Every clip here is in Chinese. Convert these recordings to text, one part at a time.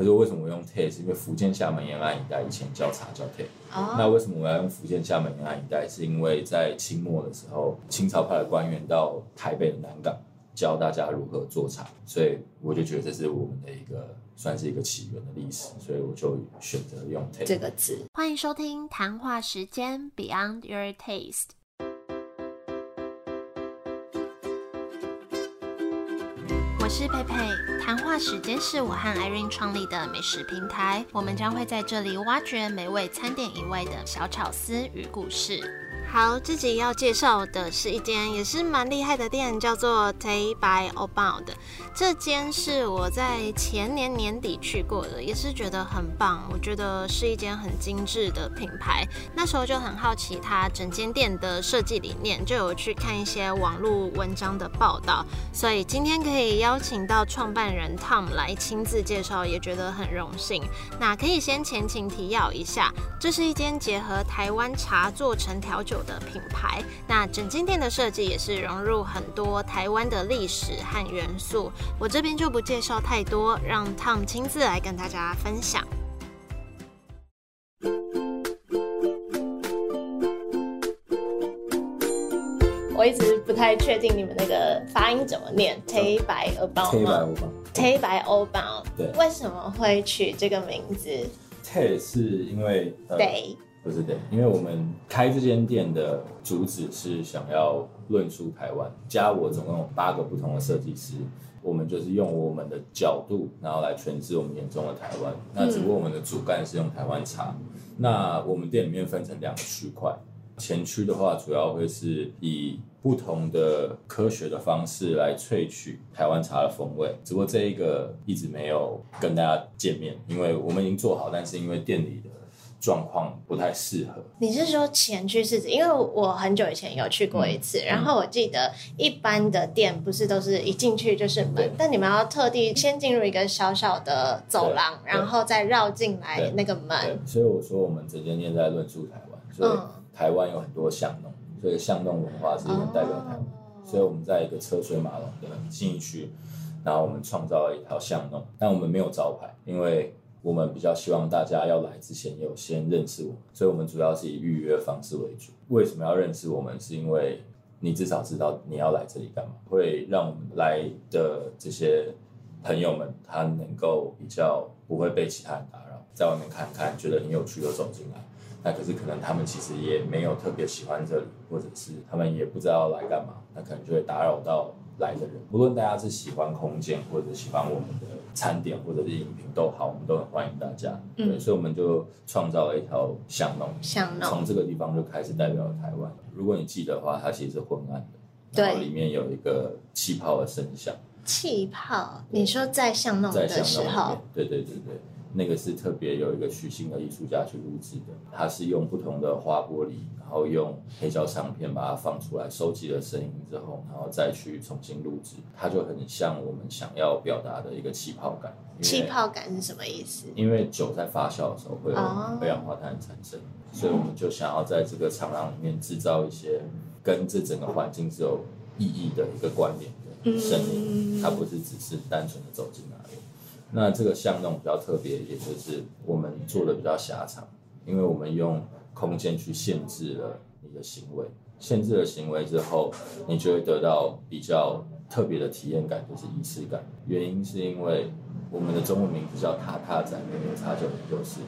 可是为什么我用 Tay？是因为福建厦门沿岸一带以前叫茶叫 Tay。哦，那为什么我要用福建厦门沿岸一带？是因为在清末的时候，清朝派的官员到台北的南港教大家如何做茶，所以我就觉得这是我们的一个算是一个起源的历史，所以我就选择用 Tay 这个字。欢迎收听谈话时间 Beyond Your Taste。是佩佩，谈话时间是我和 Irene 创立的美食平台，我们将会在这里挖掘美味餐点以外的小巧思与故事。好，自己要介绍的是一间也是蛮厉害的店，叫做 Tay by Obound。这间是我在前年年底去过的，也是觉得很棒。我觉得是一间很精致的品牌。那时候就很好奇它整间店的设计理念，就有去看一些网络文章的报道。所以今天可以邀请到创办人 Tom 来亲自介绍，也觉得很荣幸。那可以先前情提要一下，这是一间结合台湾茶做成调酒的品牌。那整间店的设计也是融入很多台湾的历史和元素。我这边就不介绍太多，让 Tom 亲自来跟大家分享。我一直不太确定你们那个发音怎么念，Tay by Obound Tay 吗 by 我吧。？Tay by Obound，对为什么会取这个名字 Tay 是因为呃？Day，不是的，因为我们开这间店的主旨是想要论述台湾，加我总共有八个不同的设计师，我们就是用我们的角度，然后来诠释我们眼中的台湾。那只不过我们的主干是用台湾茶，那我们店里面分成两个区块，前区的话主要会是以不同的科学的方式来萃取台湾茶的风味，只不过这一个一直没有跟大家见面，因为我们已经做好，但是因为店里的状况不太适合。你是说前去是指？因为我很久以前有去过一次，嗯然后我记得一般的店不是都是一进去就是门，但你们要特地先进入一个小小的走廊，然后再绕进来那个对门。，所以我说我们整间店在论述台湾，所以嗯台湾有很多巷弄，所以巷弄文化是很代表台湾。哦所以我们在一个车水马龙的信义区，然后我们创造了一条巷弄，但我们没有招牌，因为我们比较希望大家要来之前有先认识我们，所以我们主要是以预约方式为主。为什么要认识我们？是因为你至少知道你要来这里干嘛，会让我们来的这些朋友们，他能够比较不会被其他人打扰，在外面看看，觉得很有趣就走进来。那可是可能他们其实也没有特别喜欢这里，或者是他们也不知道来干嘛，那可能就会打扰到来的人。无论大家是喜欢空间，或者喜欢我们的餐点，或者是饮品都好，我们都很欢迎大家。对，嗯所以我们就创造了一条巷弄，巷弄从这个地方就开始代表了台湾。如果你记得的话，它其实是昏暗的，对然后里面有一个气泡的声响。气泡，你说在巷弄在的时候对对对对，那个是特别有一个许姓的艺术家去录制的，他是用不同的花玻璃，然后用黑胶唱片把它放出来，收集了声音之后，然后再去重新录制，它就很像我们想要表达的一个气泡感。气泡感是什么意思？因为酒在发酵的时候会有哦二氧化碳产生，所以我们就想要在这个长廊里面制造一些跟这整个环境是有意义的一个关联的声音，嗯它不是只是单纯的走进来而已。那这个巷弄比较特别，也就是我们做的比较狭长，因为我们用空间去限制了你的行为，限制了行为之后，你就会得到比较特别的体验感，就是仪式感。原因是因为我们的中文名字叫塔塔仔，明明茶酒研究室。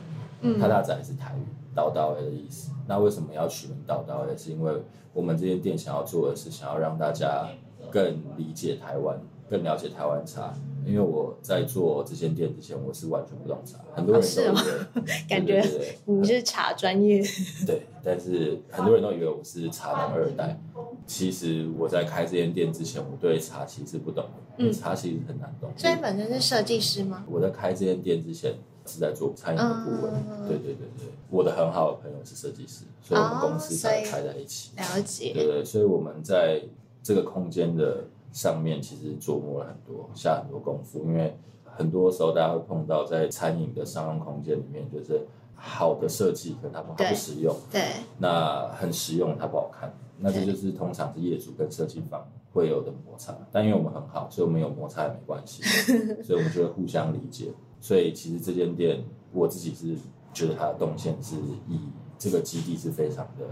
嗯塔塔仔是台语，叨叨的意思。那为什么要取名叨叨的？是因为我们这间店想要做的是想要让大家更理解台湾，更了解台湾茶。因为我在做这间店之前，我是完全不懂茶，很多人都以哦为，感觉对对对你是茶专业，对，但是很多人都以为我是茶农二代。其实我在开这间店之前，我对茶其实不懂嗯，茶其实很难懂。所以本身是设计师吗？我在开这间店之前是在做餐饮的顾问，嗯对对对对，我的很好的朋友是设计师，所以我们公司才开在一起。了对解，对，所以我们在这个空间的上面其实琢磨了很多，下很多功夫，因为很多时候大家会碰到在餐饮的商用空间里面，就是好的设计，可能它不它不实用，对，那很实用，它不好看，那这就是通常是业主跟设计方会有的摩擦。但因为我们很好，所以我们有摩擦也没关系，所以我们就会互相理解。所以其实这间店我自己是觉得它的动线是以这个基地是非常的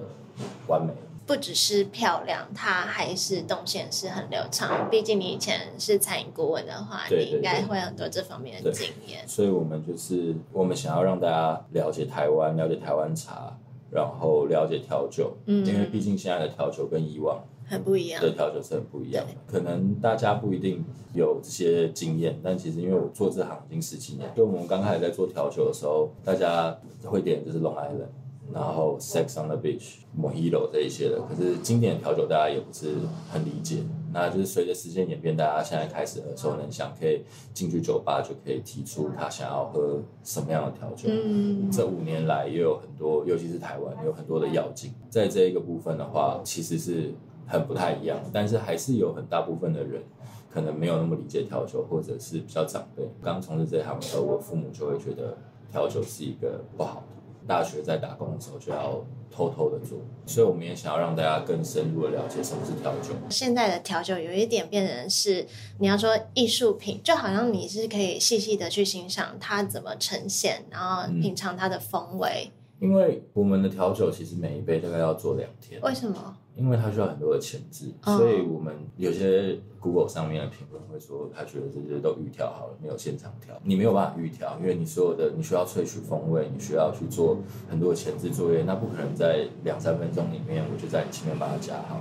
完美的。不只是漂亮，它还是动线是很流畅。毕竟你以前是餐饮顾问的话，对对你应该会很多这方面的经验。所以我们就是我们想要让大家了解台湾，了解台湾茶，然后了解调酒，嗯因为毕竟现在的调酒跟以往很不一样。对调酒是很不一样的。可能大家不一定有这些经验，但其实因为我做这行已经十几年，就我们刚开始在做调酒的时候，大家会点就是 Long Island。然后 Sex on the Beach、Mojito 这一些的，可是经典的调酒大家也不是很理解。那就是随着时间演变，大家现在开始耳熟能详，可以进去酒吧就可以提出他想要喝什么样的调酒。嗯，这五年来也有很多，尤其是台湾有很多的要进，在这一个部分的话，其实是很不太一样，但是还是有很大部分的人可能没有那么理解调酒，或者是比较长辈。刚从事这一行的时候，我父母就会觉得调酒是一个不好的。大学在打工的时候就要偷偷的做，所以我们也想要让大家更深入的了解什么是调酒。现在的调酒有一点变成是，你要说艺术品，就好像你是可以细细的去欣赏它怎么呈现，然后品尝它的风味。因为我们的调酒其实每一杯大概要做两天，为什么？因为它需要很多的前置，哦所以我们有些 Google 上面的评论会说，他觉得这些都预调好了，没有现场调。你没有办法预调，因为你所有的你需要萃取风味，你需要去做很多前置作业，那不可能在两三分钟里面我就在你前面把它加好，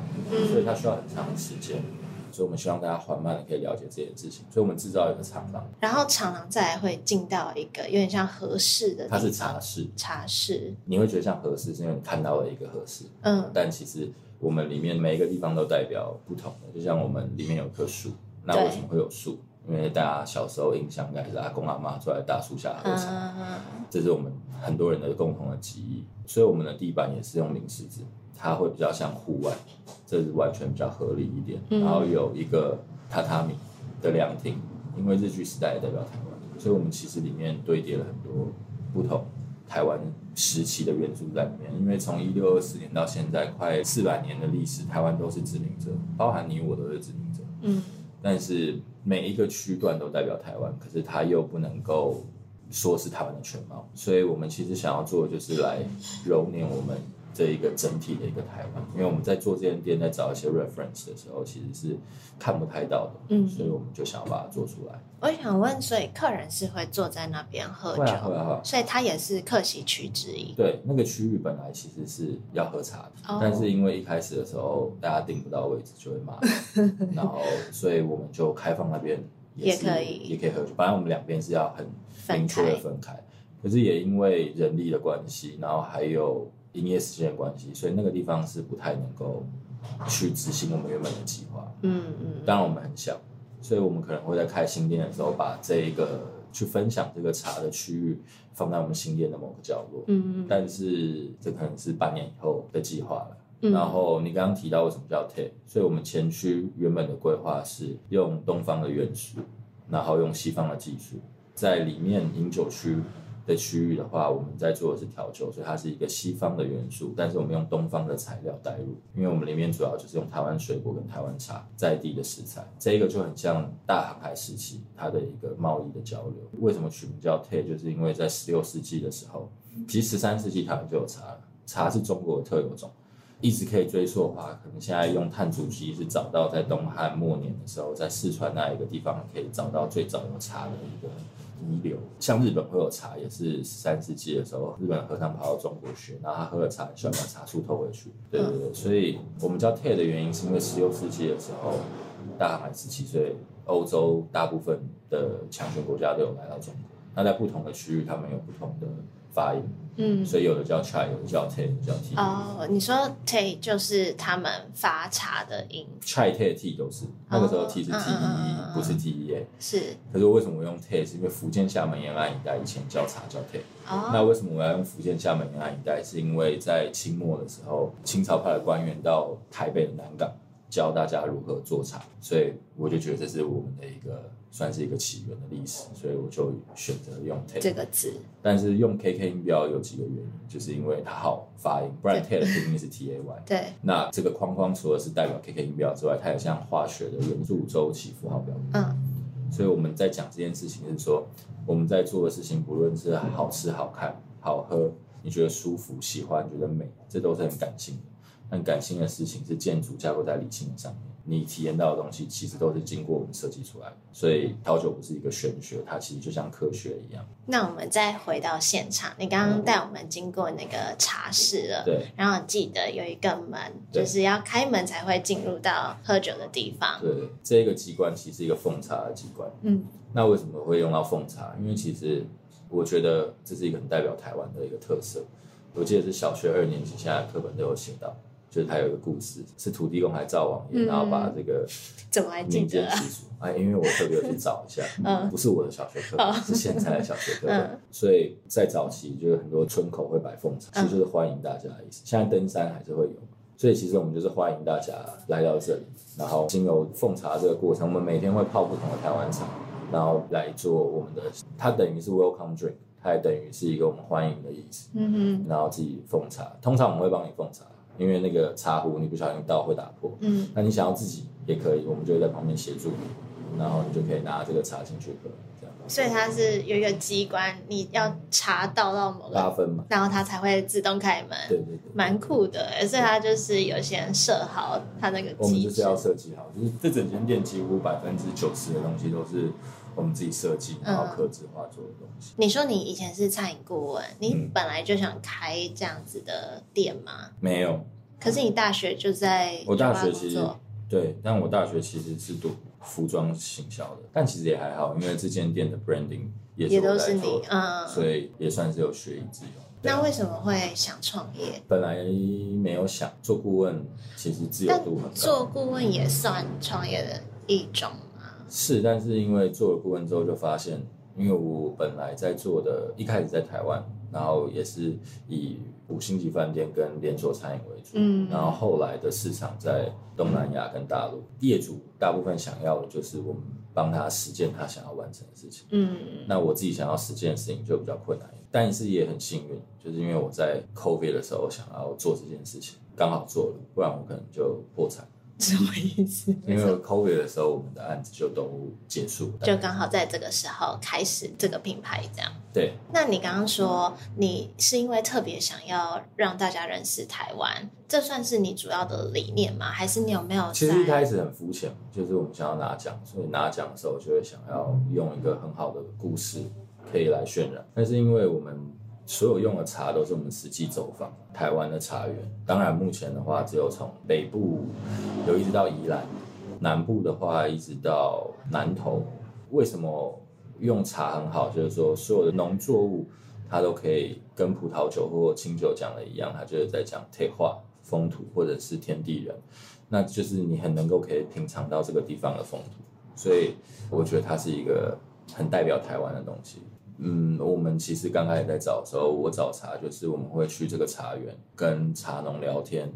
所以它需要很长的时间。所以我们希望大家缓慢的可以了解这件事情，所以我们制造一个长廊，然后长廊再来会进到一个有点像合适的，它是茶室，茶室，你会觉得像合适，是因为你看到了一个合适，嗯。但其实我们里面每一个地方都代表不同的，就像我们里面有一棵树，那对为什么会有树？因为大家小时候印象应该是阿公阿妈坐在大树下喝茶，嗯，这是我们很多人的共同的记忆。所以我们的地板也是用零石纸，它会比较像户外，这是完全比较合理一点。嗯然后有一个榻榻米的凉亭，因为日据时代也代表台湾，所以我们其实里面堆叠了很多不同台湾时期的元素在里面。因为从一六二四年到现在快四百年的历史，台湾都是殖民者，包含你我都是殖民者。嗯，但是每一个区段都代表台湾，可是它又不能够说是台湾的全貌，所以我们其实想要做的就是来揉捻我们这一个整体的一个台湾，因为我们在做这间店，在找一些 reference 的时候，其实是看不太到的，嗯所以我们就想要把它做出来。我想问，所以客人是会坐在那边喝酒，会啊会啊会啊所以它也是客席区之一。对，那个区域本来其实是要喝茶的，哦但是因为一开始的时候大家订不到位置，就会骂，然后所以我们就开放那边是也可以也可以喝酒。本来我们两边是要很分明确的开分开，可是也因为人力的关系，然后还有营业时间的关系，所以那个地方是不太能够去执行我们原本的计划。嗯嗯，当然我们很小，所以我们可能会在开新店的时候，把这一个去分享这个茶的区域放在我们新店的某个角落。嗯嗯但是这可能是半年以后的计划了。嗯然后你刚刚提到为什么叫 TAP，所以我们前区原本的规划是用东方的元素，然后用西方的技术，在里面饮酒区的区域的话，我们在做的是调酒，所以它是一个西方的元素，但是我们用东方的材料带入，因为我们里面主要就是用台湾水果跟台湾茶在地的食材，这一个就很像大航海时期它的一个贸易的交流。为什么取名叫 Tea？就是因为在十六世纪的时候，其实十三世纪台湾就有茶了，茶是中国特有种。一直可以追溯的话，可能现在用碳足迹是找到在东汉末年的时候，在四川那一个地方可以找到最早有茶的一个遗留。像日本会有茶，也是十三世纪的时候，日本和尚跑到中国学，然后他喝了茶，很喜欢把茶树偷回去。对对对，所以我们叫 Tea 的原因，是因为十六世纪的时候，大航海时期，所以欧洲大部分的强权国家都有来到中国。那在不同的区域，他们有不同的发音，嗯。所以有的叫 chai，有的叫的叫 tea。哦，你说 t 就是他们发茶的音，chai tea tea 都是那个时候 tea 是 T E 嗯 E，不是 T E A。是可是为什么我用 tea？是因为福建厦门沿岸一带以前叫茶叫 tea。哦，那为什么我要用福建厦门沿岸一带？是因为在清末的时候，清朝派的官员到台北的南港教大家如何做茶，所以我就觉得这是我们的一个算是一个起源的历史，所以我就选择用 tea。这个字，但是用 KK 音标有几个原因，就是因为它好发音，不然 tea 的拼音是 T A Y。对，那这个框框除了是代表 KK 音标之外，它也像化学的元素周期符号表。嗯，所以我们在讲这件事情是说，我们在做的事情，不论是好吃、好看、好喝，你觉得舒服、喜欢、觉得美，这都是很感性的。很感性的事情是建筑架构在理性上面，你体验到的东西其实都是经过我们设计出来的。所以调酒不是一个玄学，它其实就像科学一样。那我们再回到现场，你刚刚带我们经过那个茶室了，对，然后记得有一个门，就是要开门才会进入到喝酒的地方。对，这个机关其实是一个奉茶的机关。嗯，那为什么会用到奉茶？因为其实我觉得这是一个很代表台湾的一个特色。我记得是小学二年级，现在课本都有写到。就是他有一个故事，是土地公还灶王爷，然后把这个怎么民间习俗，啊，因为我特别去找一下，不是我的小学课，是现在的小学课本，所以在早期就是很多村口会摆凤茶，其实就是欢迎大家的意思。现在登山还是会有，所以其实我们就是欢迎大家来到这里，然后经由奉茶这个过程，我们每天会泡不同的台湾茶，然后来做我们的，它等于是 welcome drink，它也等于是一个我们欢迎的意思。嗯哼，然后自己奉茶，通常我们会帮你奉茶。因为那个茶壶你不小心倒会打破，嗯，那你想要自己也可以，我们就会在旁边协助你，然后你就可以拿这个茶进去喝。所以它是有一个机关，你要茶倒到某个八分嘛，然后它才会自动开门，对对对，蛮酷的。所以它就是有些人设好它那个，我们就是要设计好，就是这整间店几乎百分之九十的东西都是。我们自己设计，然后刻字化做的东西。你说你以前是餐饮顾问，你本来就想开这样子的店吗？没有。可是你大学就在我大学其实对，但我大学其实是读服装行销的，但其实也还好，因为这间店的 branding 也也都是你，嗯，所以也算是有学以致用。那为什么会想创业？本来没有想做顾问，其实自由度很高。做顾问也算创业的一种。是，但是因为做了顾问之后，就发现，因为我本来在做的，一开始在台湾，然后也是以五星级饭店跟连锁餐饮为主，嗯，然后后来的市场在东南亚跟大陆，业主大部分想要的就是我们帮他实践他想要完成的事情，嗯，那我自己想要实践的事情就比较困难，但是也很幸运，就是因为我在 COVID 的时候想要做这件事情，刚好做了，不然我可能就破产。什么意思？因为 COVID 的时候，我们的案子就都结束，就刚好在这个时候开始这个品牌这样。对。那你刚刚说你是因为特别想要让大家认识台湾，这算是你主要的理念吗？还是你有没有？其实一开始很肤浅，就是我们想要拿奖，所以拿奖的时候就会想要用一个很好的故事可以来渲染。但是因为我们所有用的茶都是我们实际走访台湾的茶园，当然目前的话只有从北部有一直到宜兰，南部的话一直到南投。为什么用茶很好？就是说所有的农作物它都可以跟葡萄酒或清酒讲的一样，它就是在讲退化、风土或者是天地人，那就是你很能够可以品尝到这个地方的风土，所以我觉得它是一个很代表台湾的东西。嗯，我们其实刚开始在找的时候，我找茶就是我们会去这个茶园跟茶农聊天，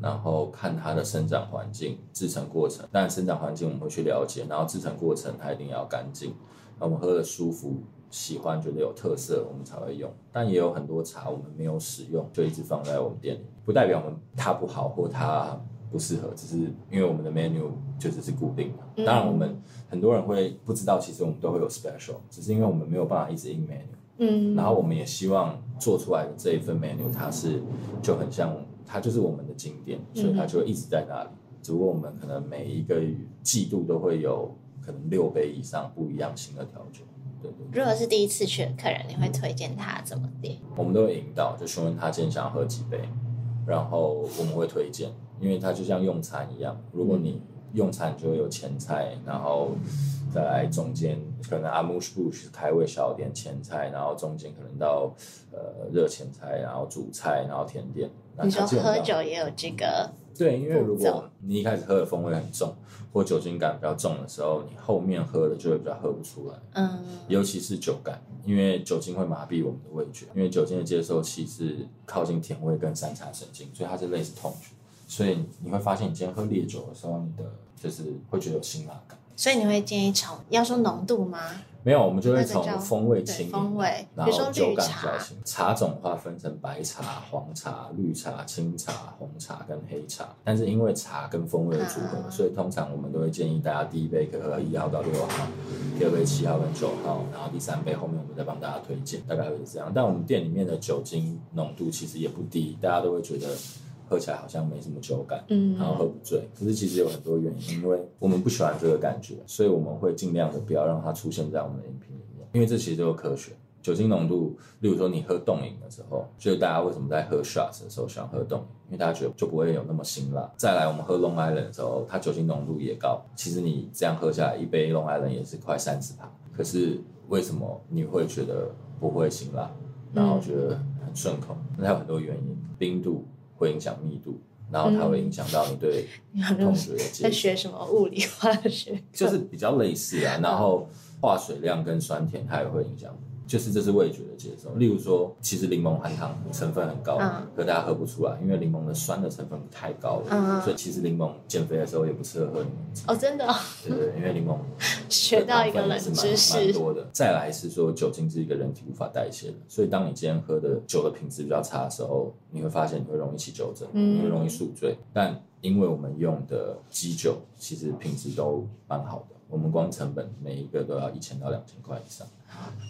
然后看它的生长环境、制成过程。但生长环境我们会去了解，然后制成过程它一定要干净，我们喝的舒服、喜欢、觉得有特色，我们才会用。但也有很多茶我们没有使用，就一直放在我们店里，不代表我们它不好或它。不适合，只是因为我们的 menu 就只是固定的。当然，我们很多人会不知道，其实我们都会有 special，只是因为我们没有办法一直印 menu。嗯。然后我们也希望做出来的这一份 menu，它是就很像，它就是我们的经典，所以它就一直在那里。只不过我们可能每一个季度都会有可能六杯以上不一样型的调酒。对对。如果是第一次去的客人，你会推荐他怎么点？我们都会引导，就询问他今天想要喝几杯，然后我们会推荐。因为它就像用餐一样，如果你用餐就会有前菜，然后再来中间可能阿姆斯布是开胃小点前菜，然后中间可能到呃热前菜，然后主菜，然后甜点。你说喝酒也有这个？对，因为如果你一开始喝的风味很重，或酒精感比较重的时候，你后面喝的就会比较喝不出来。嗯，尤其是酒感，因为酒精会麻痹我们的味觉，因为酒精的接受器是靠近甜味跟三叉神经，所以它是类似痛觉。所以你会发现，你今天喝烈酒的时候，你的就是会觉得有辛辣感。所以你会建议从要说浓度吗？没有，我们就会从风味对轻风味然后酒感比较轻。茶种的话分成白茶、黄茶、绿茶、青茶、红茶跟黑茶，但是因为茶跟风味的组合，啊所以通常我们都会建议大家第一杯可以喝一号到六号，第二杯七号跟九号，然后第三杯后面我们再帮大家推荐，大概会是这样。但我们店里面的酒精浓度其实也不低，大家都会觉得喝起来好像没什么酒感。嗯然后喝不醉，可是其实有很多原因，因为我们不喜欢这个感觉，所以我们会尽量的不要让它出现在我们的饮品里面，因为这其实都有科学。酒精浓度，例如说你喝冻饮的时候，就是大家为什么在喝 shots 的时候喜欢喝冻饮，因为大家觉得就不会有那么辛辣。再来，我们喝 Long Island 的时候，它酒精浓度也高，其实你这样喝下来，一杯 Long Island 也是快三十帕。可是为什么你会觉得不会辛辣，然后觉得很顺口？那有很多原因，冰度会影响密度，然后它会影响到你对同学的接在触。学什么物理化学？就是比较类似啊，然后化水量跟酸甜它也会影响，就是这是味觉的接受。例如说，其实柠檬含糖成分很高，嗯可大家喝不出来，因为柠檬的酸的成分太高了，嗯所以其实柠檬减肥的时候也不适合喝柠檬汁。哦，真的哦、对对，因为柠檬 学到一个冷知识蛮。多的。再来是说，酒精是一个人体无法代谢的，所以当你今天喝的酒的品质比较差的时候，你会发现你会容易起酒疹，嗯你会容易宿醉。但因为我们用的基酒其实品质都蛮好的，我们光成本每一个都要一千到两千块以上，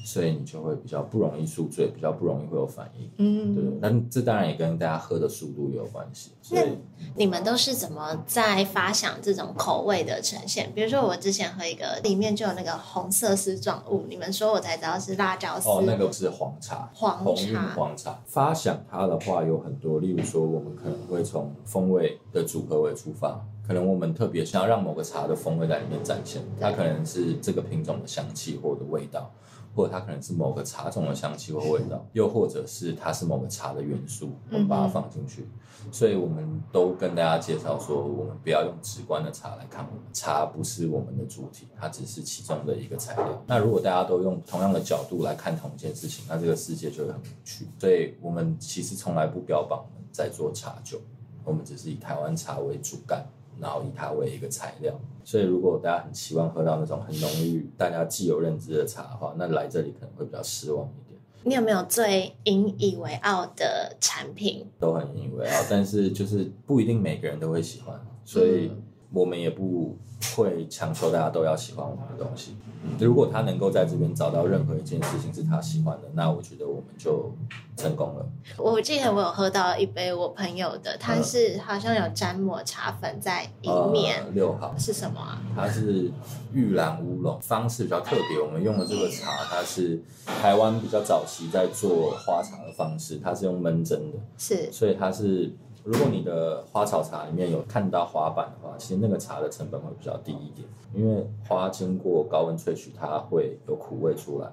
所以你就会比较不容易宿醉，比较不容易会有反应。对嗯，，但这当然也跟大家喝的速度也有关系，所以你们都是怎么在发想这种口味的呈现？比如说我之前喝一个，里面就有那个红色丝状物，你们说我才知道是辣椒丝。哦，那个是黄茶，黄茶黄茶。发想它的话有很多，例如说，我们可能会从风味的组合为出发，可能我们特别想要让某个茶的风味在里面展现，它可能是这个品种的香气或者味道。或者它可能是某个茶种的香气或味道，又或者是它是某个茶的元素，我们把它放进去。所以我们都跟大家介绍说，我们不要用直观的茶来看我们，茶不是我们的主体，它只是其中的一个材料。那如果大家都用同样的角度来看同一件事情，那这个世界就会很无趣。所以我们其实从来不标榜我们在做茶酒，我们只是以台湾茶为主干，然后以它为一个材料。所以如果大家很期望喝到那种很浓郁、大家既有认知的茶的话，那来这里可能会比较失望一点。你有没有最引以为傲的产品？都很引以为傲，但是就是不一定每个人都会喜欢，所以嗯我们也不会强求大家都要喜欢我们的东西。如果他能够在这边找到任何一件事情是他喜欢的，那我觉得我们就成功了。我记得我有喝到一杯我朋友的，它嗯是好像有沾抹茶粉在里面，呃六号，是什么啊？它是玉兰乌龙，方式比较特别。我们用的这个茶，它是台湾比较早期在做花茶的方式，它是用闷蒸的。是所以它是，如果你的花草茶里面有看到花瓣的话，其实那个茶的成本会比较低一点，因为花经过高温萃取，它会有苦味出来。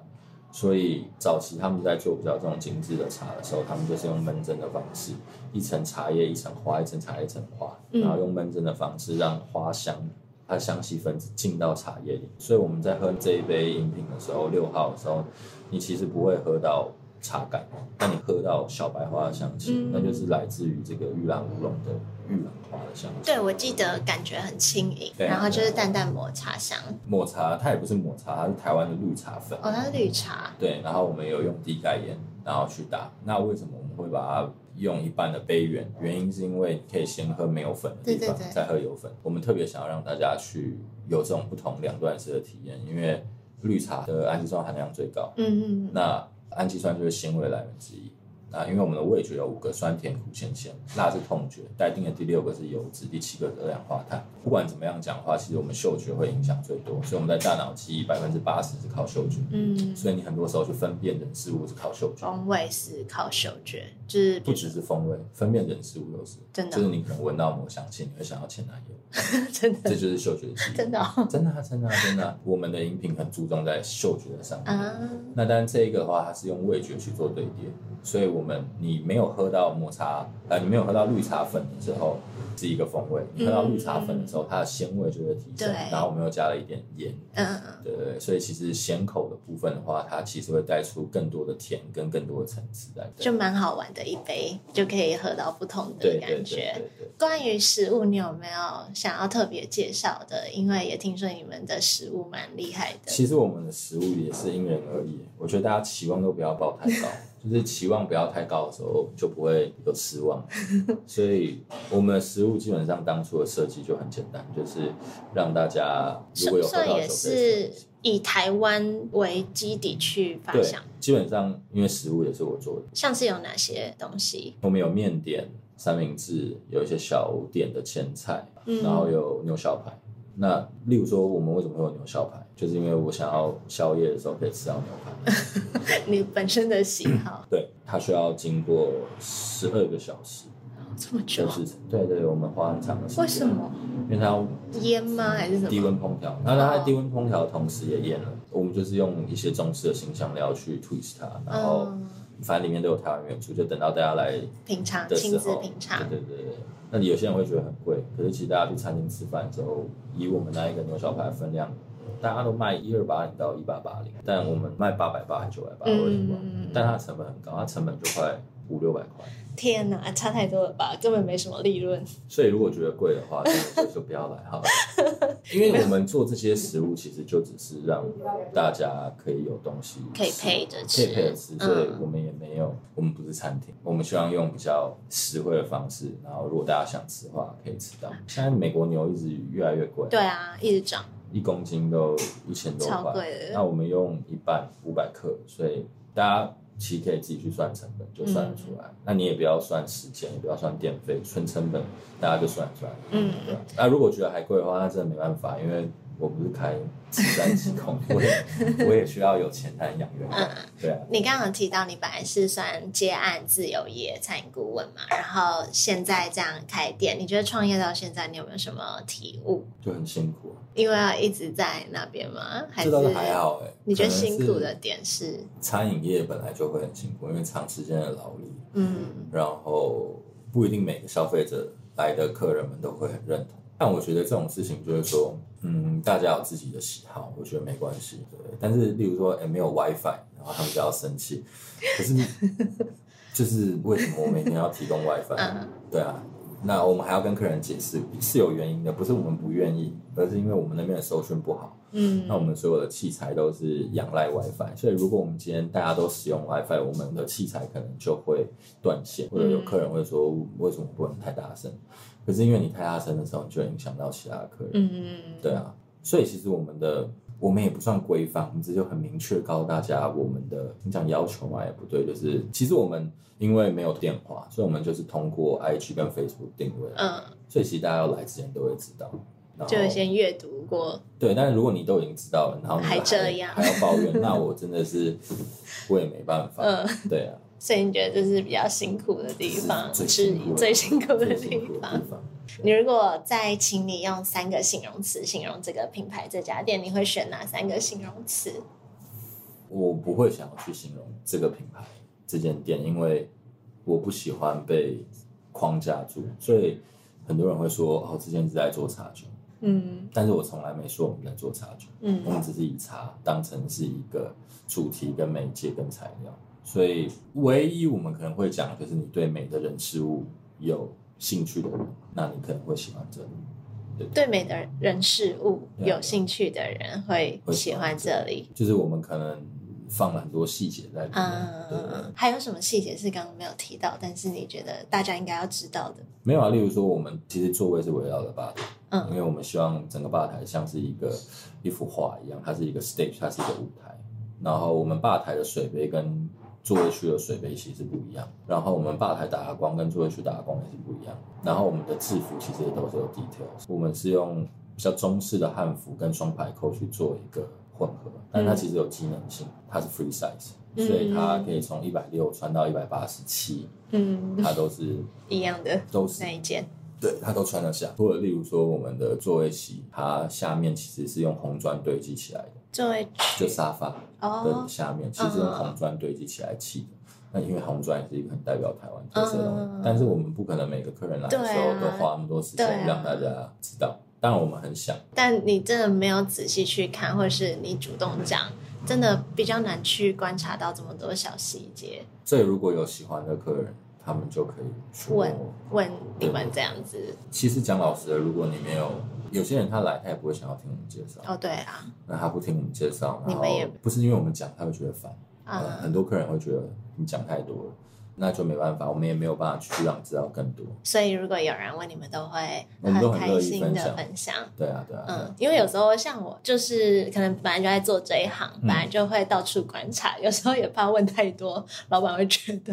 所以早期他们在做比较这种精致的茶的时候，他们就是用闷蒸的方式，一层茶叶一层花，一层茶叶一层花，嗯然后用闷蒸的方式让花香。它香气分子进到茶叶里，所以我们在喝这一杯饮品的时候，六号的时候，你其实不会喝到茶感，那你喝到小白花的香气，嗯那就是来自于这个玉兰乌龙的玉兰花的香气。对，我记得感觉很轻盈，然后就是淡淡抹茶香。抹茶它也不是抹茶，它是台湾的绿茶粉。哦，它是绿茶，对，然后我们有用低钙盐，然后去打。那为什么我们会把它用一半的杯缘？原因是因为你可以先喝没有粉的地方，对对对再喝有粉。我们特别想要让大家去有这种不同两段式的体验，因为绿茶的氨基酸含量最高，嗯嗯嗯，那氨基酸就是腥味来源之一。啊因为我们的味觉有五个酸甜苦咸咸，辣是痛觉，待定的第六个是油脂，第七个是二氧化碳。不管怎么样讲话，其实我们嗅觉会影响最多，所以我们在大脑记忆百分之八十是靠嗅觉。嗯，所以你很多时候去分辨人事物是靠嗅觉，风味是靠嗅觉，就是不只是风味，分辨人事物都是。真的。就是你可能闻到某香气，你会想要前男友，真的。这就是嗅觉记忆。真的哦。真的啊真的啊真的啊。我们的饮品很注重在嗅觉的上面。啊，那当然这一个的话，它是用味觉去做堆叠，所以我我们你没有喝到抹茶，呃，你没有喝到绿茶粉的时候是一个风味，你喝到绿茶粉的它的鲜味就会提升，然后我们又加了一点盐，嗯嗯对对对，所以其实咸口的部分的话，它其实会带出更多的甜跟更多的层次在。就蛮好玩的一杯，就可以喝到不同的感觉。对对。关于食物，你有没有想要特别介绍的？因为也听说你们的食物蛮厉害的。其实我们的食物也是因人而异，我觉得大家期望都不要抱太高，就是期望不要太高的时候，就不会有失望。所以我们的食物基本上当初的设计就很简单，就是让大家如果有喝到酒是以台湾为基底去发对想，，基本上因为食物也是我做的，像是有哪些东西？我们有面点、三明治，有一些小点的前菜，嗯然后有牛小排。那例如说，我们为什么会有牛小排？就是因为我想要宵夜的时候可以吃到牛排。你本身的喜好 对，它需要经过十二个小时这么久的，制成。对对，我们花很长的时间。为什？么因为它要腌吗？还是什低么？温烹调，然后它在低温烹调的同时也腌了。我们就是用一些中式的新香料去 twist 它，然后嗯，反正里面都有台湾元素，就等到大家来品尝的时候，品尝，对对对对。那有些人会觉得很贵，可是其实大家去餐厅吃饭之后，以我们那一个牛小排的分量，大家都卖一二八零到一八八零，但我们卖八百八还九百八，我有点忘了嗯但它的成本很高，它成本就快五六百块。天哪，差太多了吧？根本没什么利润。所以如果觉得贵的话，就就不要来好了。因为我们做这些食物，其实就只是让大家可以有东西可以配着吃可以吃配着吃，嗯所以我们也没有，我们不是餐厅，我们希望用比较实惠的方式，然后如果大家想吃的话，可以吃到。现在美国牛一直越来越贵，对啊，一直涨，一公斤都一千多块。那我们用一半五百克，所以大家其实可以自己去算成本，就算得出来。那你也不要算时间，也不要算电费，纯成本大家就算得出来。嗯，那、如果觉得还贵的话，那真的没办法，因为我不是开慈善机构，我也我也需要有钱才能养员工。嗯对啊，你刚刚提到你本来是算接案自由业餐饮顾问嘛，然后现在这样开店，你觉得创业到现在你有没有什么体悟？就很辛苦、啊。因为要一直在那边吗？还是还好哎、你觉得辛苦的点是？餐饮业本来就会很辛苦，因为长时间的劳力，嗯然后不一定每个消费者来的客人们都会很认同。但我觉得这种事情就是说，嗯，大家有自己的喜好，我觉得没关系。对，但是例如说，哎，没有 WiFi，然后他们就要生气。可是，就是为什么我每天要提供 WiFi？、嗯对啊，那我们还要跟客人解释是有原因的，不是我们不愿意，而是因为我们那边的收讯不好。嗯那我们所有的器材都是仰赖 WiFi，所以如果我们今天大家都使用 WiFi，我们的器材可能就会断线，或者有客人会说为什么不能太大声？可是因为你太大声的时候，你就影响到其他的客人。嗯对啊，所以其实我们的我们也不算规范，我们只是很明确告诉大家我们的你讲要求嘛也不对，就是其实我们因为没有电话，所以我们就是通过 IG 跟 Facebook 定位，嗯，所以其实大家要来之前都会知道。就先阅读过，对，但是如果你都已经知道了，然后你还这样还要抱怨，那我真的是我也没办法。嗯对啊，所以你觉得这是比较辛苦的地方，最是你最辛苦的最地方。你如果再请你用三个形容词形容这个品牌、这家店，你会选哪三个形容词？我不会想要去形容这个品牌、这间店，因为我不喜欢被框架住，所以很多人会说哦，这间是在做茶酒，嗯但是我从来没说我们在做茶酒，我嗯们只是以茶当成是一个主题、跟媒介、跟材料，所以唯一我们可能会讲，就是你对美的人事物有兴趣的人，那你可能会喜欢这里。对对美的人事物有兴趣的人会喜欢这里。就是我们可能放了很多细节在里面，对对对嗯，还有什么细节是刚刚没有提到，但是你觉得大家应该要知道的？没有啊，例如说我们其实座位是围绕着吧台，嗯因为我们希望整个吧台像是一个一幅画一样，它是一个 stage，它是一个舞台。然后我们吧台的水杯跟座位区的水杯其实不一样，然后我们吧台打的光跟座位区打的光也是不一样。然后我们的制服其实也都是有 details，我们是用比较中式的汉服跟双排扣去做一个混合，但它其实有机能性，它是 free size，嗯所以它可以从一百六穿到一百八十七，嗯，它都是一样的都是那一件。对，它都穿得下。或者例如说我们的座位席，它下面其实是用红砖堆积起来的，座位就沙发的哦，下面其实用红砖堆积起来砌的。那因为红砖也是一个很代表台湾特色的东西，但是我们不可能每个客人来的时候都花那么多时间让大家知道。但我们很想，但你真的没有仔细去看，或者是你主动讲，真的比较难去观察到这么多小细节。所以如果有喜欢的客人，他们就可以问问你们这样子。其实讲老实的，如果你没有有些人他来，他也不会想要听我们介绍。哦，对啊。那他不听我们介绍，你们也不是因为我们讲，他会觉得烦。啊，很多客人会觉得你讲太多了，那就没办法，我们也没有办法去让知道更多。所以如果有人问，你们都会很开心的分享。对啊，对啊。嗯，因为有时候像我，就是可能本来就在做这一行，本来就会到处观察，有时候也怕问太多，老板会觉得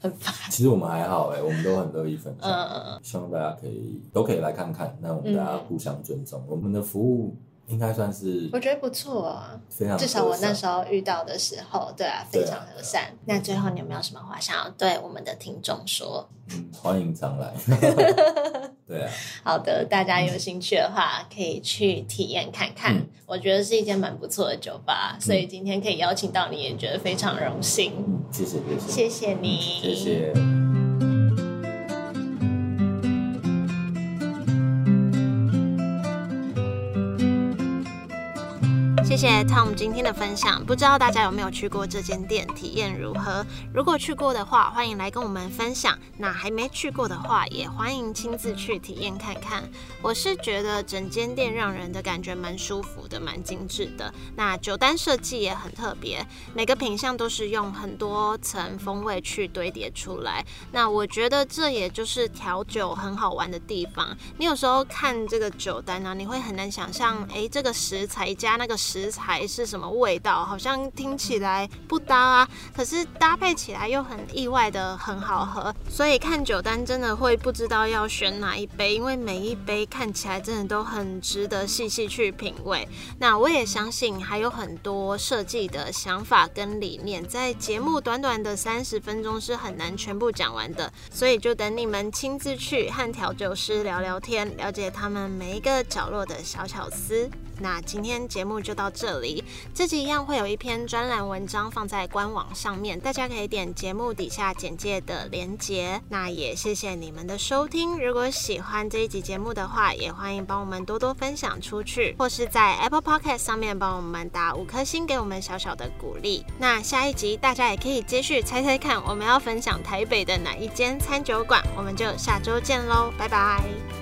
很烦。其实我们还好哎，我们都很乐意分享。嗯嗯嗯。希望大家可以都可以来看看，那我们大家互相尊重，我们的服务。应该算是，我觉得不错啊，非常至少我那时候遇到的时候，对啊，非常和善。那最后你有没有什么话想要对我们的听众说？嗯，欢迎常来。对啊，好的，大家有兴趣的话可以去体验看看，我觉得是一间蛮不错的酒吧，所以今天可以邀请到你也觉得非常荣幸。嗯，谢谢谢谢，谢谢你，谢谢。谢谢 Tom 今天的分享，不知道大家有没有去过这间店，体验如何？如果去过的话，欢迎来跟我们分享；那还没去过的话，也欢迎亲自去体验看看。我是觉得整间店让人的感觉蛮舒服的，蛮精致的。那酒单设计也很特别，每个品相都是用很多层风味去堆叠出来。那我觉得这也就是调酒很好玩的地方。你有时候看这个酒单呢，你会很难想象，诶，这个食材加那个食。食材是什么味道？好像听起来不搭啊，可是搭配起来又很意外的很好喝。所以看酒单真的会不知道要选哪一杯，因为每一杯看起来真的都很值得细细去品味。那我也相信还有很多设计的想法跟理念，在节目短短的三十分钟是很难全部讲完的，所以就等你们亲自去和调酒师聊聊天，了解他们每一个角落的小巧思。那今天节目就到这里，这集一样会有一篇专栏文章放在官网上面，大家可以点节目底下简介的连结。那也谢谢你们的收听，如果喜欢这一集节目的话，也欢迎帮我们多多分享出去，或是在 Apple Podcast 上面帮我们打五颗星，给我们小小的鼓励。那下一集大家也可以继续猜猜看，我们要分享台北的哪一间餐酒馆，我们就下周见喽，拜拜。